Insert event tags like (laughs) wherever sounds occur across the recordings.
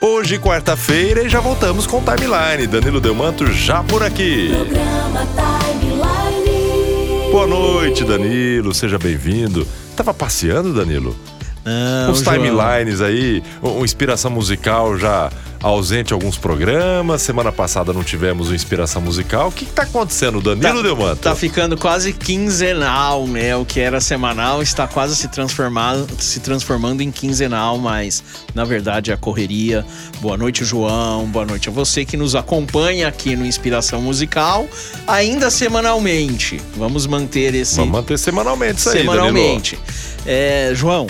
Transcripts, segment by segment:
Hoje, quarta-feira, e já voltamos com o Timeline. Danilo Delmanto já por aqui. Programa Timeline. Boa noite, Danilo. Seja bem-vindo. Tava passeando, Danilo? Não, Os timelines aí, uma inspiração musical já ausente alguns programas. Semana passada não tivemos uma inspiração musical. O que, que tá acontecendo, Danilo Delmanto? Tá ficando quase quinzenal, né? O que era semanal está quase se transformando, se transformando em quinzenal, mas na verdade é a correria. Boa noite, João. Boa noite a você que nos acompanha aqui no Inspiração Musical, ainda semanalmente. Vamos manter esse Vamos manter semanalmente isso aí, semanalmente. É, João,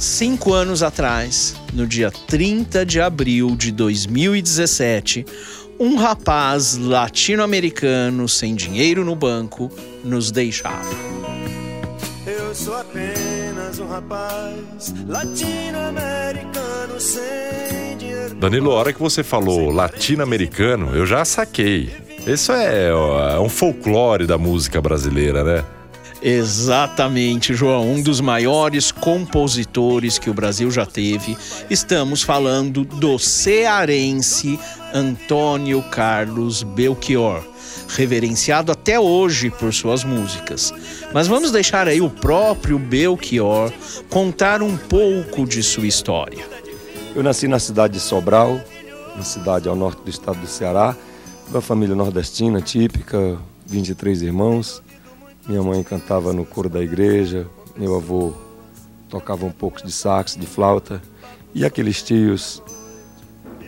cinco anos atrás, no dia 30 de abril de 2017, um rapaz latino-americano sem dinheiro no banco nos deixava. Eu sou apenas um rapaz latino-americano sem dinheiro. Danilo, a hora que você falou latino-americano, eu já saquei. Isso é, ó, é um folclore da música brasileira, né? Exatamente, João, um dos maiores compositores que o Brasil já teve. Estamos falando do cearense Antônio Carlos Belchior, reverenciado até hoje por suas músicas. Mas vamos deixar aí o próprio Belchior contar um pouco de sua história. Eu nasci na cidade de Sobral, uma cidade ao norte do estado do Ceará, uma família nordestina típica, 23 irmãos. Minha mãe cantava no coro da igreja, meu avô tocava um pouco de sax, de flauta, e aqueles tios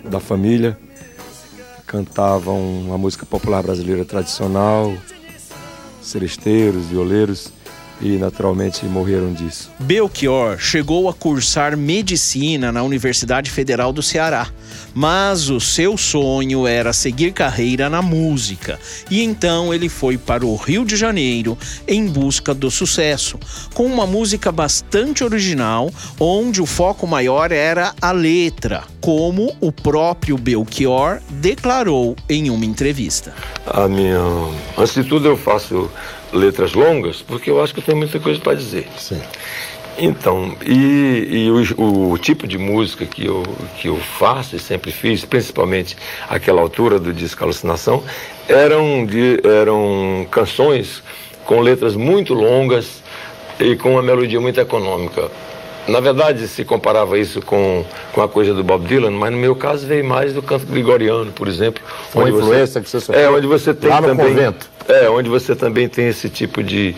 da família cantavam uma música popular brasileira tradicional, seresteiros, violeiros, e naturalmente morreram disso. Belchior chegou a cursar medicina na Universidade Federal do Ceará, mas o seu sonho era seguir carreira na música. E então ele foi para o Rio de Janeiro em busca do sucesso, com uma música bastante original, onde o foco maior era a letra, como o próprio Belchior declarou em uma entrevista. A minha. Antes de tudo, eu faço letras longas porque eu acho que eu tenho muita coisa para dizer. Então, e, e o, o tipo de música que eu, que eu faço e sempre fiz, principalmente aquela altura do disco Alucinação, eram, de, eram canções com letras muito longas e com uma melodia muito econômica. Na verdade, se comparava isso com, com a coisa do Bob Dylan, mas no meu caso veio mais do canto gregoriano, por exemplo. Uma onde influência que você sofreu É, onde você tem lá no também... convento. É, onde você também tem esse tipo de,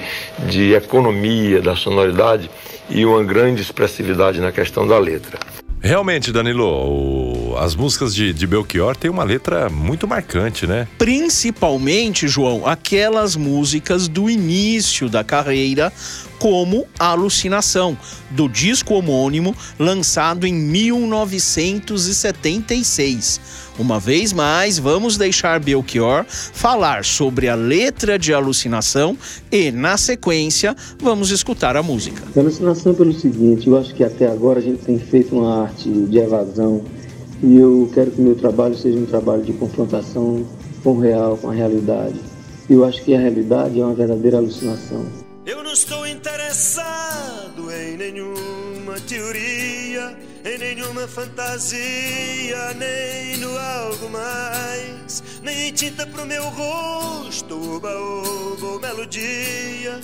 de economia da sonoridade e uma grande expressividade na questão da letra. Realmente, Danilo, o- as músicas de, de Belchior têm uma letra muito marcante, né? principalmente, João, aquelas músicas do início da carreira, como Alucinação, do disco homônimo lançado em 1976. Uma vez mais, vamos deixar Belchior falar sobre a letra de Alucinação e, na sequência, vamos escutar a música. Alucinação pelo seguinte, eu acho que até agora a gente tem feito uma arte de evasão e eu quero que meu trabalho seja um trabalho de confrontação com o real, com a realidade. Eu acho que a realidade é uma verdadeira alucinação. Eu não estou interessado em nenhuma teoria, em nenhuma fantasia, nem no algo mais, nem em tinta pro meu rosto, oba-oba ou melodia,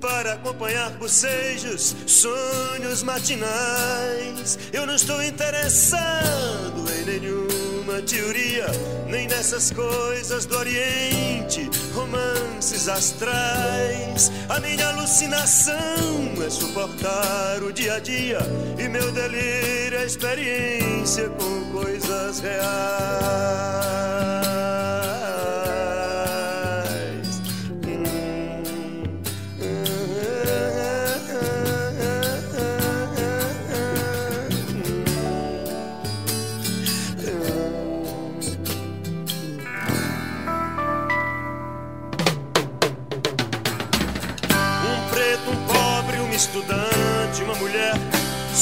para acompanhar bocejos, sonhos matinais. Eu não estou interessado em nenhuma teoria, nem nessas coisas do Oriente, romances astrais. A minha alucinação é suportar o dia a dia e meu delírio é experiência com coisas reais.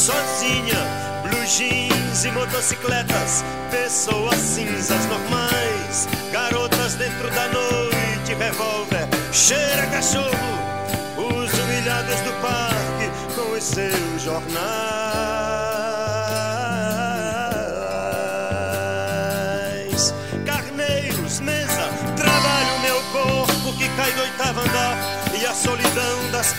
Sozinha, blue jeans e motocicletas, pessoas cinzas normais, garotas dentro da noite, revólver, cheira cachorro, os humilhados do parque com os seus jornais.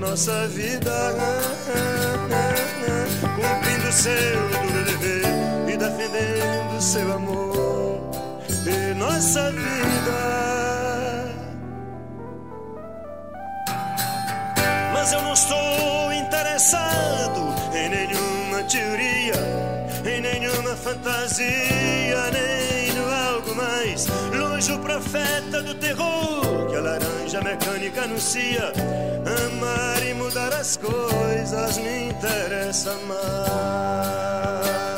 nossa vida, cumprindo seu duro dever e defendendo seu amor e nossa vida. Mas eu não estou interessado em nenhuma teoria, em nenhuma fantasia, nem longe o profeta do terror que a laranja mecânica anuncia Amar e mudar as coisas me interessa mais.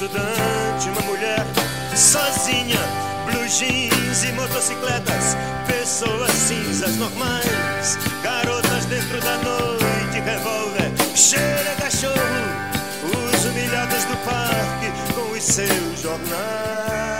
Estudante, uma mulher sozinha blue jeans e motocicletas, pessoas cinzas normais, garotas dentro da noite, revólver, cheira cachorro, os humilhados do parque com os seus jornais.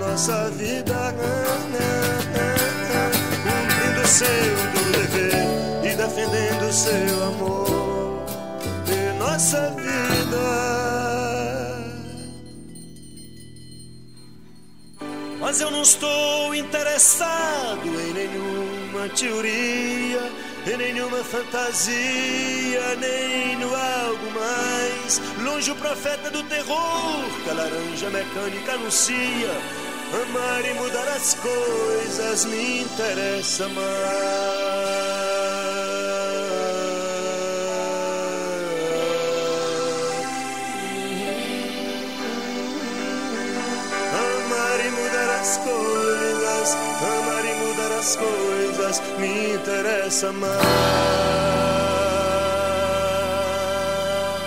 Nossa vida, cumprindo seu dever e defendendo seu amor e nossa vida. Mas eu não estou interessado em nenhuma teoria, em nenhuma fantasia, nem no algo mais. Longe o profeta do terror que a laranja mecânica anuncia. Amar e mudar as coisas me interessa mais. as coisas, amar e mudar as coisas me interessa mais.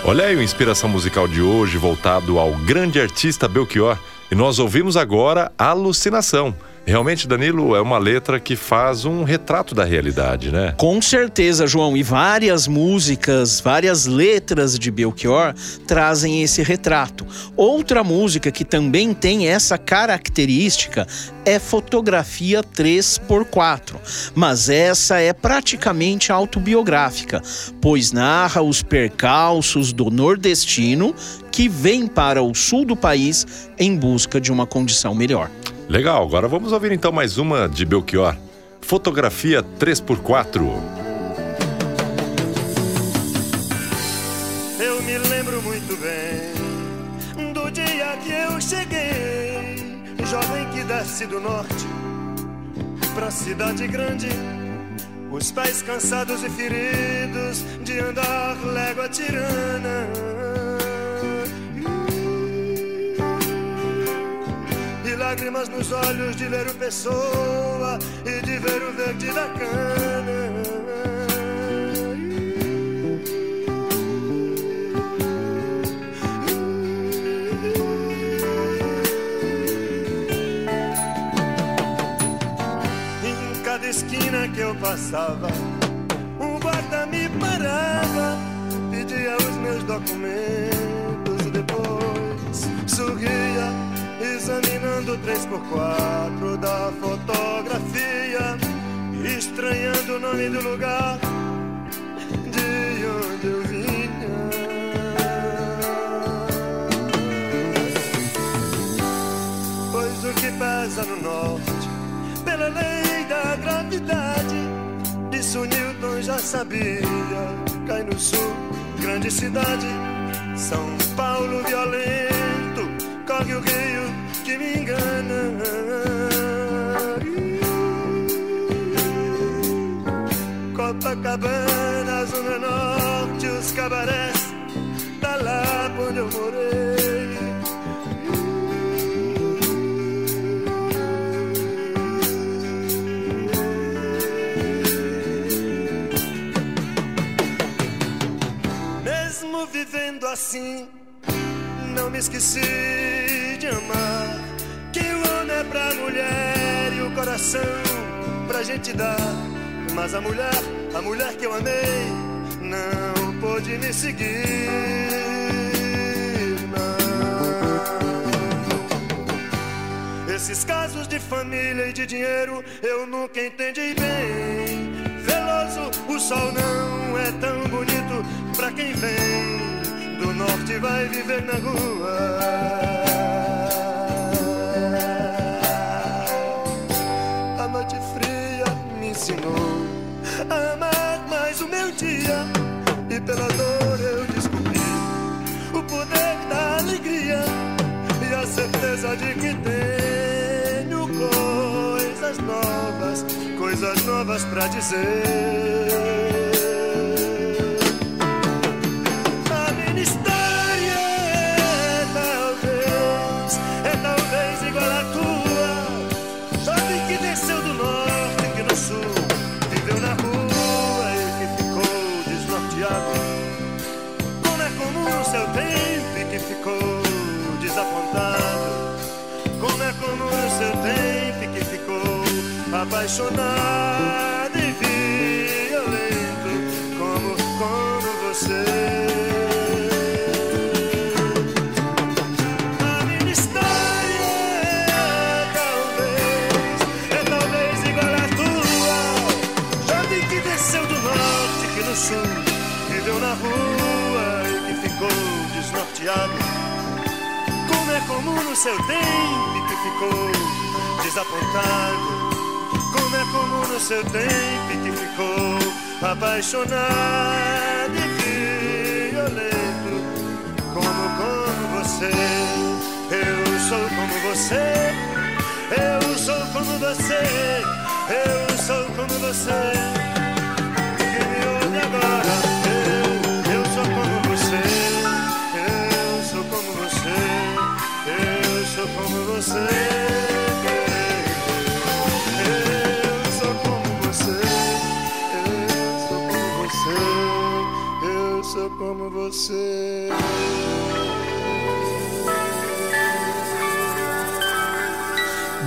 Olha aí o Inspiração Musical de hoje voltado ao grande artista Belchior. E nós ouvimos agora Alucinação Realmente, Danilo, é uma letra que faz um retrato da realidade, né? Com certeza, João. E várias músicas, várias letras de Belchior trazem esse retrato. Outra música que também tem essa característica é Fotografia 3x4. Mas essa é praticamente autobiográfica, pois narra os percalços do nordestino que vem para o sul do país em busca de uma condição melhor. Legal, agora vamos ouvir então mais uma de Belchior. Fotografia 3x4. Eu me lembro muito bem do dia que eu cheguei, jovem que desce do norte pra cidade grande. Os pés cansados e feridos de andar légua tirana. Lágrimas nos olhos de ler o Pessoa e de ver o verde da cana. Em cada esquina que eu passava, um guarda me parava, pedia os meus documentos do 3x4 da fotografia, estranhando o nome do lugar de onde eu vinha. Pois o que pesa no norte, pela lei da gravidade, disso Newton já sabia. Cai no sul, grande cidade, São Paulo violento, corre o rio que me engana. Copacabana, Zona Norte, os cabarés, tá lá onde eu morei. Mesmo vivendo assim, não me esqueci de amar. Que o homem é pra mulher e o coração pra gente dar. Mas a mulher, a mulher que eu amei, não pôde me seguir. Não. Esses casos de família e de dinheiro eu nunca entendi bem. Veloso, o sol não é tão bonito pra quem vem do norte vai viver na rua. Ensinou a amar mais o meu dia e pela dor eu descobri o poder da alegria e a certeza de que tenho coisas novas, coisas novas pra dizer. Seu tempo e que ficou desapontado. Como é comum no seu tempo e que ficou apaixonado Como no seu tempo que ficou desapontado. Como é comum no seu tempo que ficou apaixonado e violento. Como, como você, eu sou como você. Eu sou como você, eu sou como você. Que me ouve agora,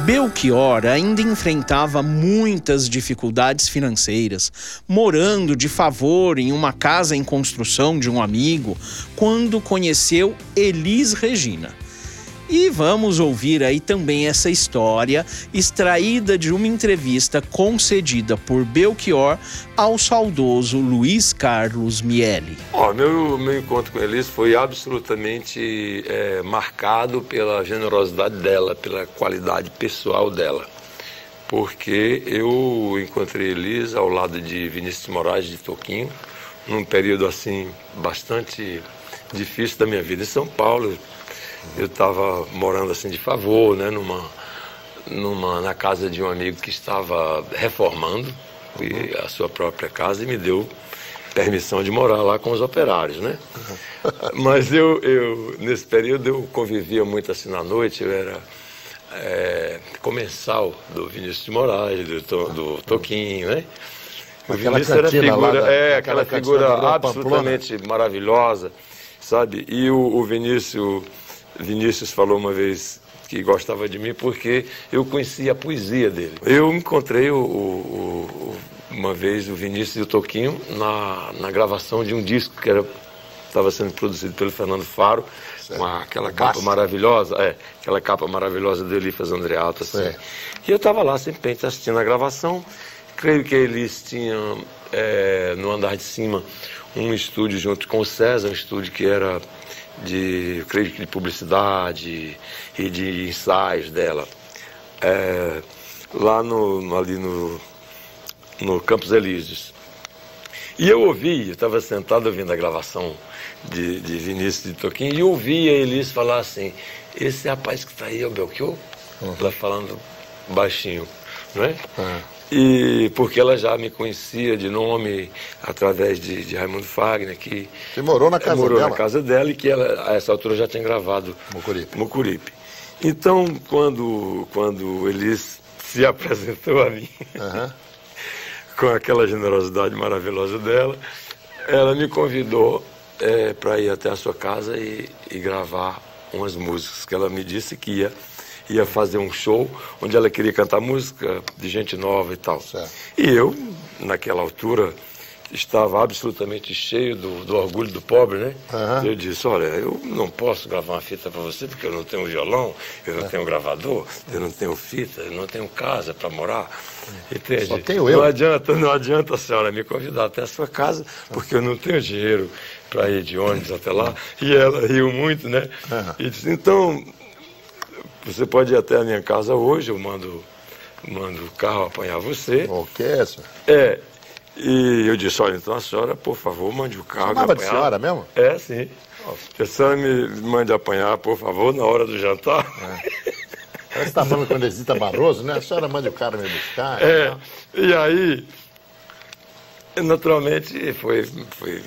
Belchior ainda enfrentava muitas dificuldades financeiras, morando de favor em uma casa em construção de um amigo, quando conheceu Elis Regina. E vamos ouvir aí também essa história extraída de uma entrevista concedida por Belchior ao saudoso Luiz Carlos Miele. Ó, meu, meu encontro com Elis foi absolutamente é, marcado pela generosidade dela, pela qualidade pessoal dela. Porque eu encontrei Elis ao lado de Vinícius Moraes de Toquinho, num período assim bastante difícil da minha vida em São Paulo. Eu estava morando assim de favor, né, numa, numa, na casa de um amigo que estava reformando e a sua própria casa e me deu permissão de morar lá com os operários, né? (laughs) Mas eu, eu nesse período eu convivia muito assim na noite, eu era é, comensal do Vinícius de Moraes, do, To- do Toquinho, né? O Aquela Vinícius era figura, da- é, aquela aquela figura absolutamente maravilhosa, sabe? E o, o Vinícius, Vinícius falou uma vez que gostava de mim porque eu conhecia a poesia dele. Eu encontrei o, o- uma vez o Vinícius e o Toquinho na, na gravação de um disco que era estava sendo produzido pelo Fernando Faro, com aquela capa maravilhosa, é, aquela capa maravilhosa do Elifas Andreato, assim. E eu estava lá simplesmente assistindo a gravação. Creio que eles tinham é, no andar de cima um estúdio junto com o César, um estúdio que era de, creio de publicidade e de ensaios dela. É, lá no, ali no, no Campos Elíseos. E eu ouvi, eu estava sentado ouvindo a gravação de, de Vinícius de Toquinho, e ouvi a Elis falar assim, esse rapaz que está aí é o Belchior? Uhum. Ela falando baixinho, não é? Uhum. E porque ela já me conhecia de nome através de, de Raimundo Fagner, que. Você morou na casa morou dela? na casa dela e que ela, a essa altura, já tinha gravado Mucuripe. Mucuripe. Então, quando, quando Elis se (laughs) apresentou a mim, uhum. (laughs) com aquela generosidade maravilhosa dela, ela me convidou é, para ir até a sua casa e, e gravar umas músicas que ela me disse que ia ia fazer um show onde ela queria cantar música de gente nova e tal. Certo. E eu, naquela altura, estava absolutamente cheio do, do orgulho do pobre, né? Uhum. Eu disse, olha, eu não posso gravar uma fita para você porque eu não tenho violão, eu não é. tenho gravador, eu não tenho fita, eu não tenho casa para morar. Entende? Só tenho eu. Não adianta, não adianta a senhora me convidar até a sua casa, porque eu não tenho dinheiro para ir de ônibus até lá. E ela riu muito, né? Uhum. E disse, então, você pode ir até a minha casa hoje, eu mando, mando o carro apanhar você. Ok, senhor. É. E eu disse, olha, então a senhora, por favor, mande o carro. Chamava de senhora mesmo? É, sim. Que a senhora me mande apanhar, por favor, na hora do jantar. É. Você está falando com a Inesita Barroso, né? A senhora manda o cara me buscar. É. Né? E aí, naturalmente, foi, foi.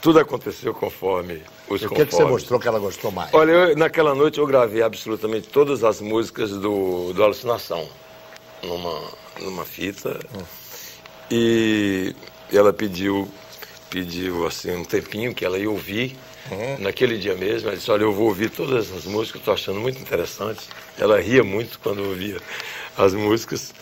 Tudo aconteceu conforme os O que, é que você mostrou que ela gostou mais? Olha, eu, naquela noite eu gravei absolutamente todas as músicas do, do Alucinação numa, numa fita. Hum. E ela pediu, pediu assim, um tempinho que ela ia ouvir. Uhum. Naquele dia mesmo, ela disse, olha, eu vou ouvir todas as músicas, estou achando muito interessantes. Ela ria muito quando ouvia as músicas.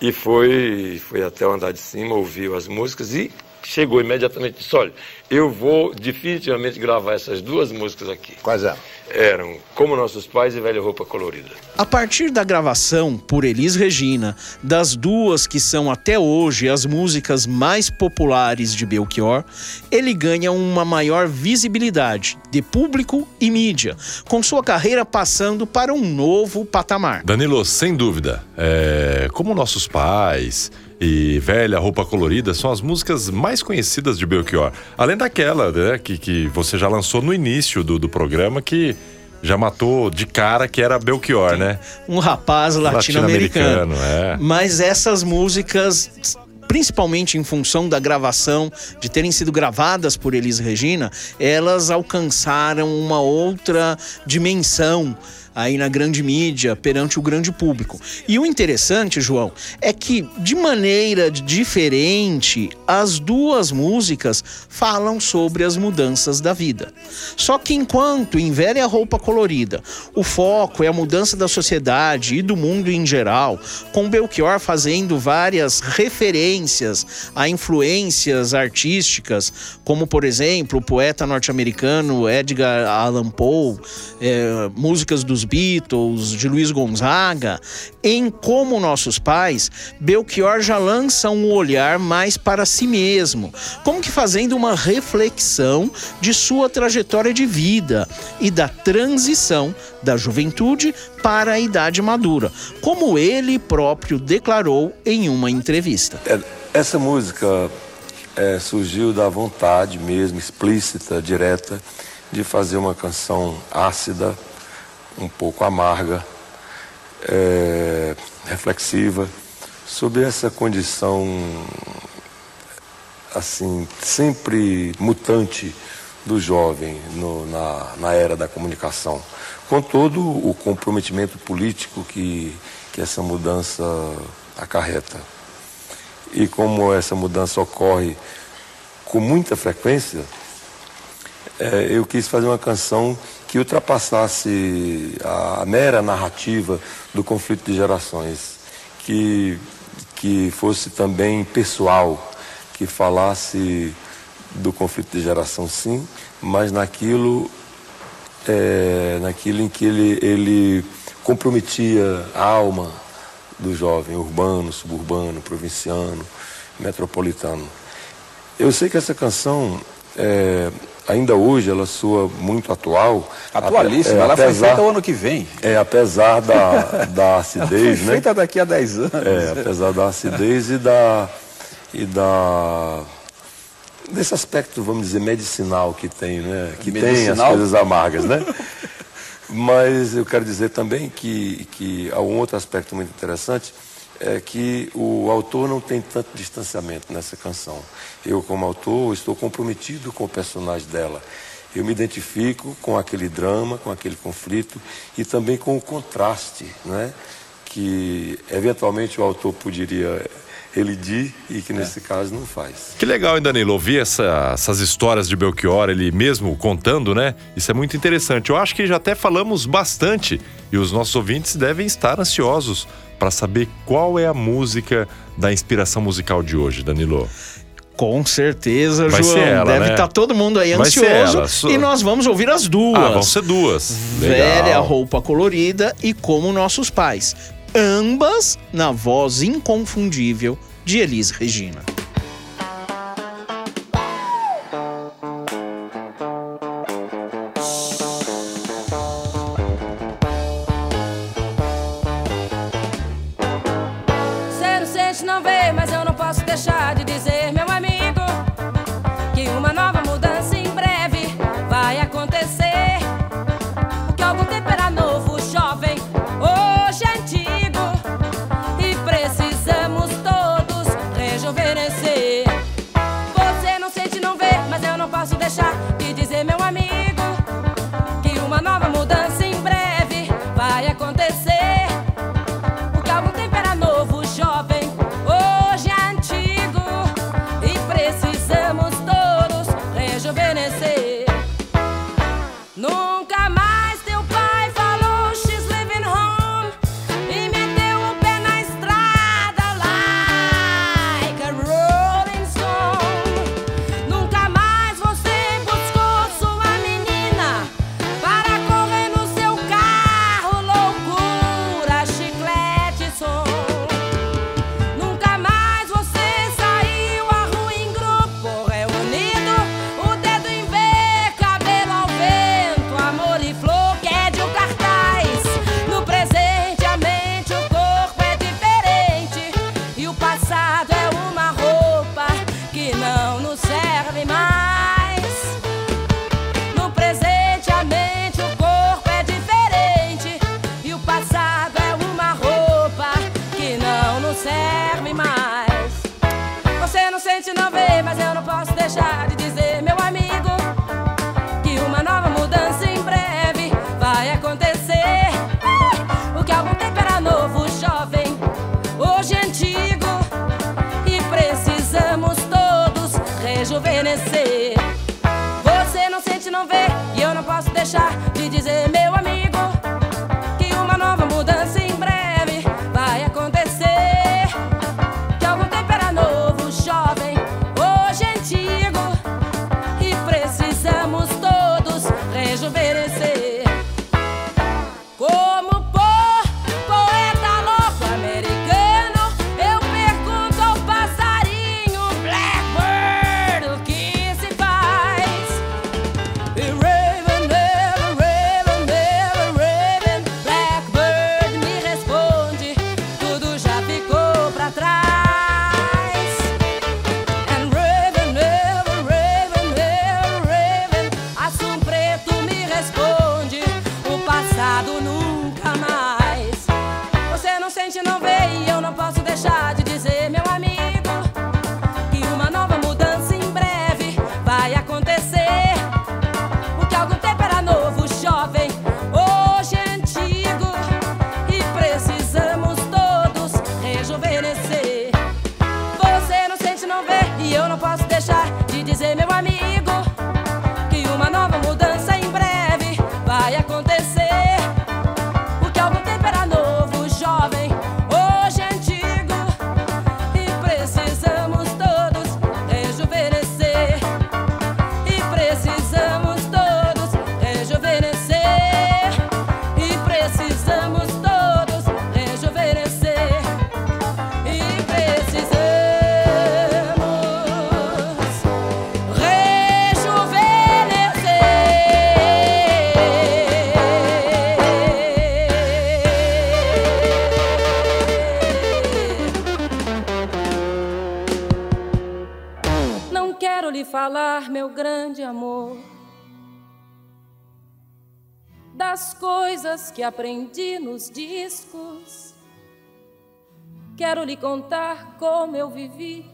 E foi, foi até o andar de cima, ouviu as músicas e chegou imediatamente e disse, olha, eu vou definitivamente gravar essas duas músicas aqui. Quais eram? Eram Como Nossos Pais e Velha Roupa Colorida. A partir da gravação por Elis Regina, das duas que são até hoje as músicas mais populares de Belchior, ele ganha uma maior visibilidade de público e mídia, com sua carreira passando para um novo patamar. Danilo, sem dúvida, é... Como Nossos Pais e Velha Roupa Colorida são as músicas mais conhecidas de Belchior. Além daquela, né, que, que você já lançou no início do, do programa, que já matou de cara que era Belchior, Sim. né? Um rapaz latino-americano. Latino é. Mas essas músicas principalmente em função da gravação, de terem sido gravadas por Elis Regina, elas alcançaram uma outra dimensão aí na grande mídia, perante o grande público. E o interessante, João, é que de maneira diferente, as duas músicas falam sobre as mudanças da vida. Só que enquanto em Velha Roupa Colorida, o foco é a mudança da sociedade e do mundo em geral, com Belchior fazendo várias referências a influências artísticas, como por exemplo o poeta norte-americano Edgar Allan Poe, é, músicas dos Beatles, de Luiz Gonzaga, em Como Nossos Pais, Belchior já lança um olhar mais para si mesmo, como que fazendo uma reflexão de sua trajetória de vida e da transição da juventude para a idade madura, como ele próprio declarou em uma entrevista. É, essa música é, surgiu da vontade mesmo, explícita, direta, de fazer uma canção ácida, um pouco amarga, é, reflexiva, sobre essa condição assim sempre mutante do jovem no, na, na era da comunicação, com todo o comprometimento político que, que essa mudança acarreta. E como essa mudança ocorre com muita frequência, é, eu quis fazer uma canção que ultrapassasse a mera narrativa do conflito de gerações, que, que fosse também pessoal, que falasse do conflito de geração, sim, mas naquilo, é, naquilo em que ele, ele comprometia a alma do jovem urbano, suburbano, provinciano, metropolitano. Eu sei que essa canção é, ainda hoje ela soa muito atual. Atualíssima, É, ela foi apesar- feita o ano que vem. É, apesar da, (laughs) da acidez, foi né? feita daqui a 10 anos. É, apesar da acidez e da e da desse aspecto, vamos dizer, medicinal que tem, né? Que tem as Medicinal? coisas amargas, né? Mas eu quero dizer também que, que há um outro aspecto muito interessante é que o autor não tem tanto distanciamento nessa canção. Eu, como autor, estou comprometido com o personagem dela. Eu me identifico com aquele drama, com aquele conflito e também com o contraste, né? que eventualmente o autor poderia relidir e que nesse caso não faz. Que legal, hein, Danilo, ouvir essa- essas histórias de Belchior, ele mesmo contando, né? Isso é muito interessante. Eu acho que já até falamos bastante e os nossos ouvintes devem estar ansiosos para saber qual é a música da inspiração musical de hoje, Danilo. Com certeza, Vai João. ela, Deve né? estar todo mundo aí Vai ansioso. E nós vamos ouvir as duas. Ah, vão ser duas. Velha Legal. roupa colorida e Como Nossos Pais. Ambas na voz inconfundível de Elis Regina. Que aprendi nos discos. Quero lhe contar como eu vivi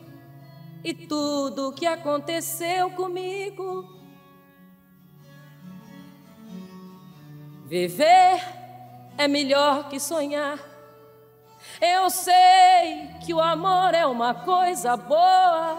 e tudo o que aconteceu comigo. Viver é melhor que sonhar. Eu sei que o amor é uma coisa boa,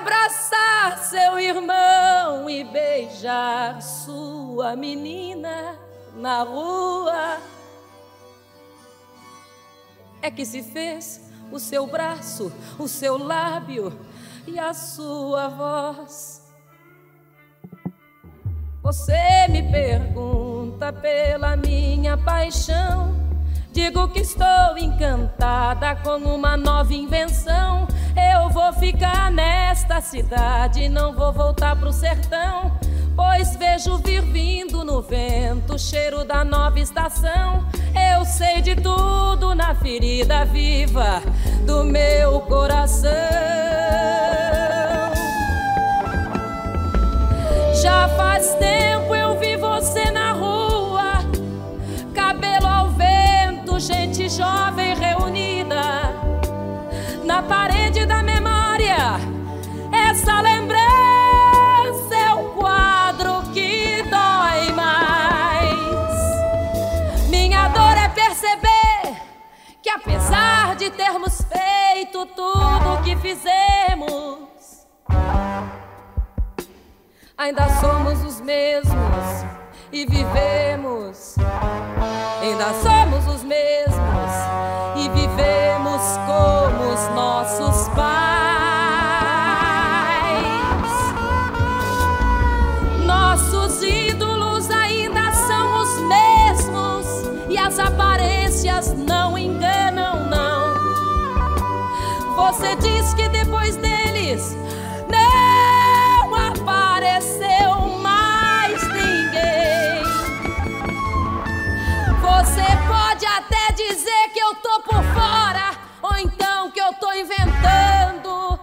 Abraçar seu irmão e beijar sua menina na rua. É que se fez o seu braço, o seu lábio e a sua voz. Você me pergunta pela minha paixão. Digo que estou encantada com uma nova invenção. Eu vou ficar nesta cidade, não vou voltar pro sertão. Pois vejo vir vindo no vento o cheiro da nova estação. Eu sei de tudo na ferida viva do meu coração. Já faz tempo eu vi você na gente jovem reunida na parede da memória. Essa lembrança é o quadro que dói mais. Minha dor é perceber que apesar de termos feito tudo o que fizemos, ainda somos os mesmos e vivemos. Ainda somos os mesmos por fora, ou então que eu tô inventando.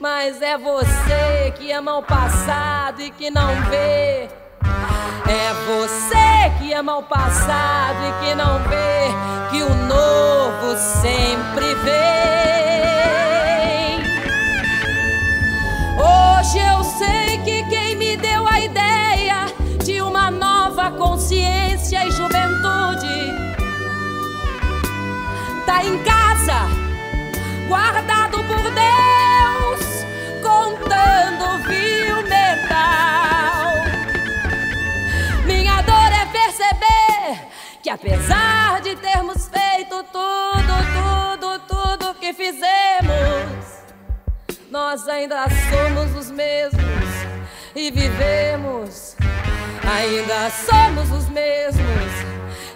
Mas é você que ama o passado e que não vê. É você que ama o passado e que não vê que o novo sempre vem. Em casa, guardado por Deus, contando vil metal. Minha dor é perceber que apesar de termos feito tudo, tudo, tudo que fizemos, nós ainda somos os mesmos e vivemos. Ainda somos os mesmos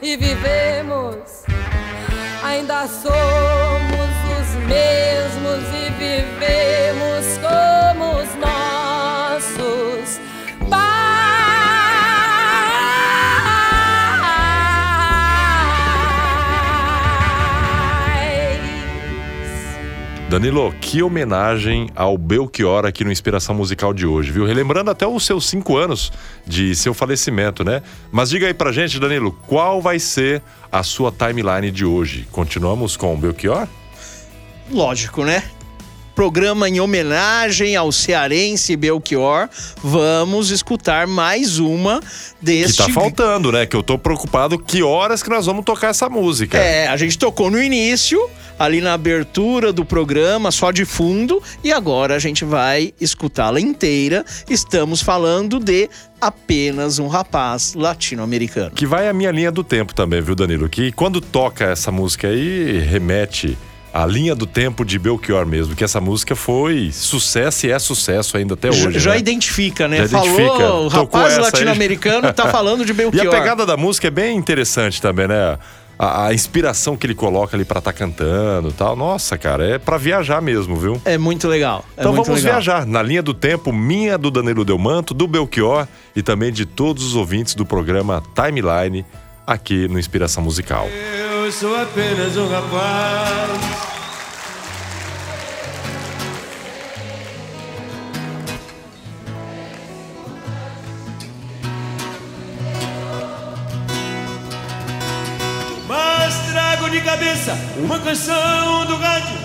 e vivemos. Ainda somos os mesmos e vivemos como Danilo, que homenagem ao Belchior aqui no Inspiração Musical de hoje, viu? Relembrando até os seus cinco anos de seu falecimento, né? Mas diga aí pra gente, Danilo, qual vai ser a sua timeline de hoje? Continuamos com o Belchior? Lógico, né? Programa em homenagem ao cearense Belchior, vamos escutar mais uma Que deste. tá faltando, né? Que eu tô preocupado que horas que nós vamos tocar essa música. É, a gente tocou no início, ali na abertura do programa, só de fundo, e agora a gente vai escutá-la inteira. Estamos falando de apenas um rapaz latino-americano. Que vai a minha linha do tempo também, viu, Danilo? Que quando toca essa música aí, remete à linha do tempo de Belchior mesmo. Que essa música foi sucesso e é sucesso ainda até hoje. Já, já né? identifica, né? Já Falou, identifica. o rapaz latino-americano tá falando de (laughs) E Belchior. a pegada da música é bem interessante também, né? A, a inspiração que ele coloca ali pra estar cantando e tal. Nossa, cara, é pra viajar mesmo, viu? É muito legal. é Então muito vamos legal. viajar na linha do tempo, minha do Danilo Delmanto, do Belchior e também de todos os ouvintes do programa Timeline aqui no Inspiração Musical. Eu sou apenas um rapaz. Mas trago de cabeça uma canção do rádio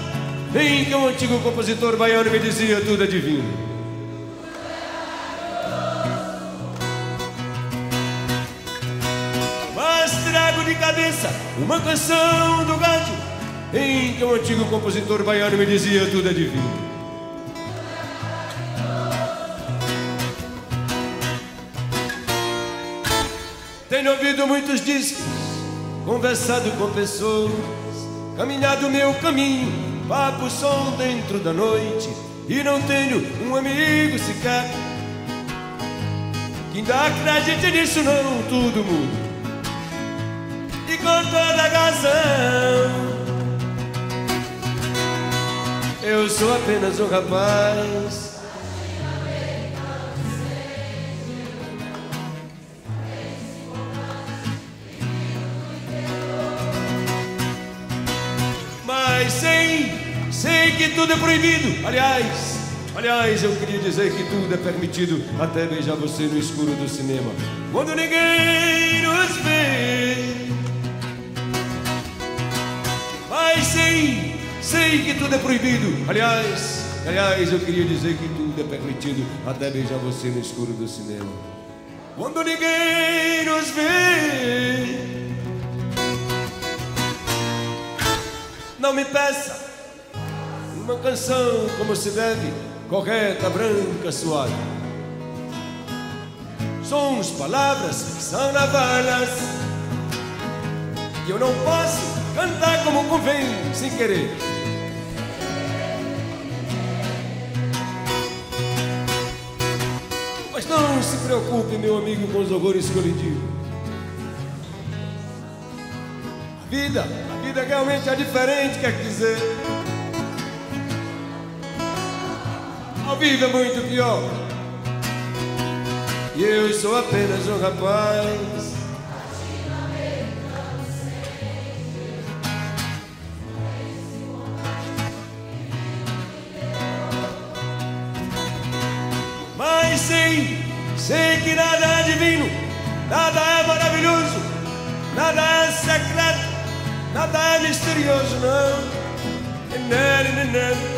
em que um antigo compositor baiano me dizia tudo é divino. Cabeça uma canção do rádio em que um antigo compositor baiano me dizia tudo é divino. Tenho ouvido muitos discos, conversado com pessoas, caminhado meu caminho, papo som dentro da noite, e não tenho um amigo sequer que ainda acredite nisso não, tudo muda. Com toda razão, eu sou apenas um rapaz. Mas sei, sei que tudo é proibido. Aliás, aliás, eu queria dizer que tudo é permitido, até beijar você no escuro do cinema, quando ninguém nos vê. Mas sei, sei que tudo é proibido. Aliás, aliás, eu queria dizer que tudo é permitido, até beijar você no escuro do cinema, quando ninguém nos vê. Não me peça uma canção como se deve, correta, branca, suave. Sons, palavras são navalhas. E eu não posso cantar como convém, sem querer. Mas não se preocupe, meu amigo, com os horrores digo. A vida, a vida realmente é diferente, quer dizer. Ao vivo é muito pior. E eu sou apenas um rapaz. Sei, que nada é divino, nada é maravilhoso, nada é secreto, nada é misterioso, não. Nã, nã, nã,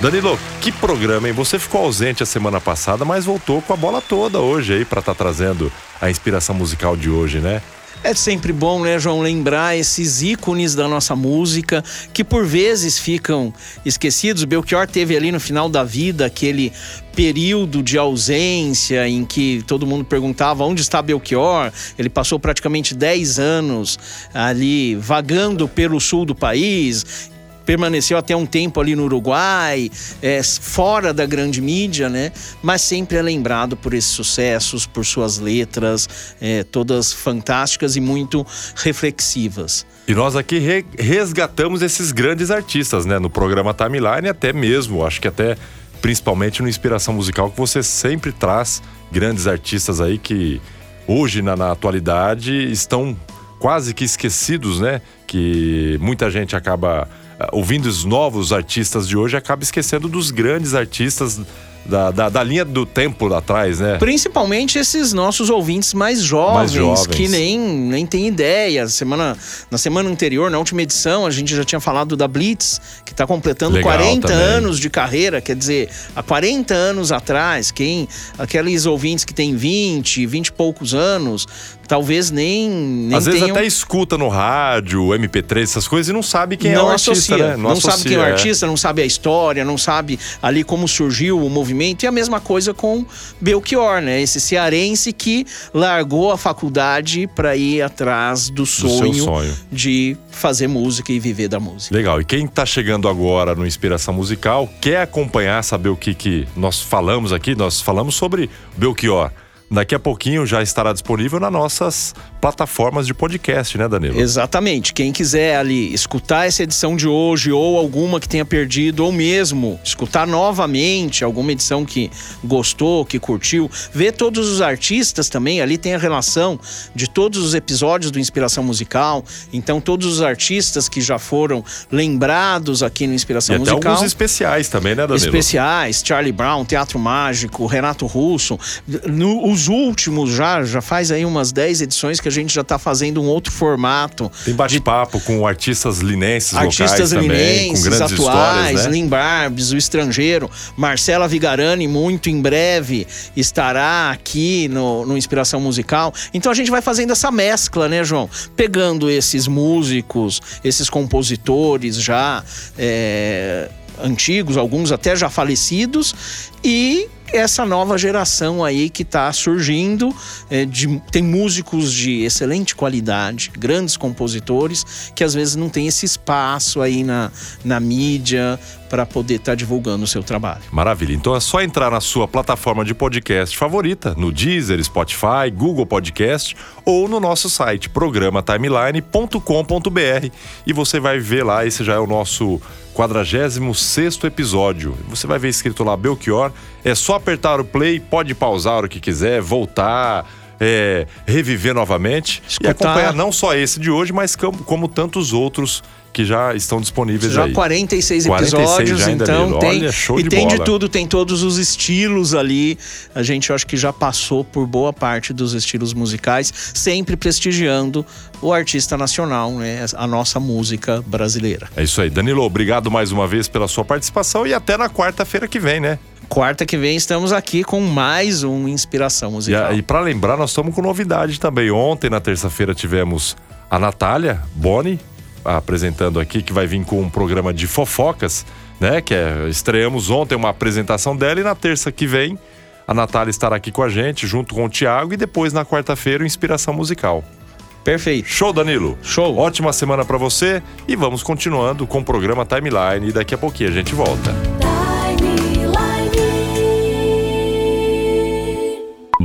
Danilo, que programa, hein? Você ficou ausente a semana passada, mas voltou com a bola toda hoje aí pra estar trazendo a inspiração musical de hoje, né? É sempre bom, né, João, lembrar esses ícones da nossa música que por vezes ficam esquecidos. Belchior teve ali no final da vida aquele período de ausência em que todo mundo perguntava onde está Belchior. Ele passou praticamente 10 anos ali vagando pelo sul do país permaneceu até um tempo ali no Uruguai, é, fora da grande mídia, né? Mas sempre é lembrado por esses sucessos, por suas letras, é, todas fantásticas e muito reflexivas. E nós aqui re- resgatamos esses grandes artistas, né? No programa Timeline, até mesmo, acho que até principalmente no Inspiração Musical, que você sempre traz grandes artistas aí que hoje, na, na atualidade, estão quase que esquecidos, né? Que muita gente acaba ouvindo os novos artistas de hoje, acaba esquecendo dos grandes artistas da, da, da linha do tempo lá atrás, né? Principalmente esses nossos ouvintes mais jovens, Mais jovens. que nem, nem têm ideia. Semana, na semana anterior, na última edição, a gente já tinha falado da Blitz, que está completando Legal 40 também. anos de carreira. Quer dizer, há 40 anos atrás, quem aqueles ouvintes que têm 20, 20 e poucos anos, talvez nem, nem Às vezes tenham... até escuta no rádio, MP3, essas coisas, e não sabe quem é não o artista, associa, né? não, sabe quem é o associa, artista, não sabe a história, não sabe ali como surgiu o movimento. E a mesma coisa com Belchior, né? Esse cearense que largou a faculdade para ir atrás do sonho, sonho. de fazer música e viver da música. Legal. E quem tá chegando agora no Inspiração Musical, quer acompanhar, saber o que, que nós falamos aqui? Nós falamos sobre Belchior. Daqui a pouquinho já estará disponível nas nossas plataformas de podcast, né, Danilo? Exatamente. Quem quiser ali escutar essa edição de hoje ou alguma que tenha perdido, ou mesmo escutar novamente alguma edição que gostou, que curtiu, ver todos os artistas também. Ali tem a relação de todos os episódios do Inspiração Musical. Então, todos os artistas que já foram lembrados aqui no E Inspiração até Musical. alguns especiais também, né, Danilo? Especiais, Charlie Brown, Teatro Mágico, Renato Russo. No- os últimos já, já faz aí umas 10 edições que a gente já tá fazendo um outro formato. Tem bate-papo com artistas linenses Artistas locais também, eminentes, com grandes atuais, né? Lin Barbs, o estrangeiro. Marcela Vigarani, muito em breve, estará aqui no, no Inspiração Musical. Então a gente vai fazendo essa mescla, né, João? Pegando esses músicos, esses compositores já é, antigos, alguns até já falecidos, e essa nova geração aí que está surgindo. é, de- tem músicos de excelente qualidade, grandes compositores, que às vezes não tem esse espaço aí na, na mídia para poder estar divulgando o seu trabalho. Maravilha. Então é só entrar na sua plataforma de podcast favorita, no Deezer, Spotify, Google Podcast ou no nosso site programatimeline.com.br e você vai ver lá, esse já é o nosso 46º episódio. Você vai ver escrito lá Belchior, é só apertar o play, pode pausar a hora que quiser, voltar, é, reviver novamente Escutar. e acompanhar não só esse de hoje, mas como, como tantos outros que já estão disponíveis Já aí. 46 46 episódios, já, hein, então tem Olha, show e de tem de bola. tudo, tem todos os estilos ali. A gente acho que já passou por boa parte dos estilos musicais, sempre prestigiando o artista nacional, né? A nossa música brasileira. É isso aí. Danilo, obrigado mais uma vez pela sua participação e até na quarta-feira que vem, né? Quarta que vem estamos aqui com mais um Inspiração E, Musical. a- e para lembrar, nós estamos com novidade também. Ontem, na terça-feira, tivemos a Natália Boni apresentando aqui, que vai vir com um programa de fofocas, né? Que é, estreamos ontem uma apresentação dela e na terça que vem a Natália estará aqui com a gente, junto com o Thiago, e depois na quarta-feira, o Inspiração Musical. Perfeito. Show, Danilo? Show. Ótima semana para você e vamos continuando com o programa Timeline e daqui a pouquinho a gente volta.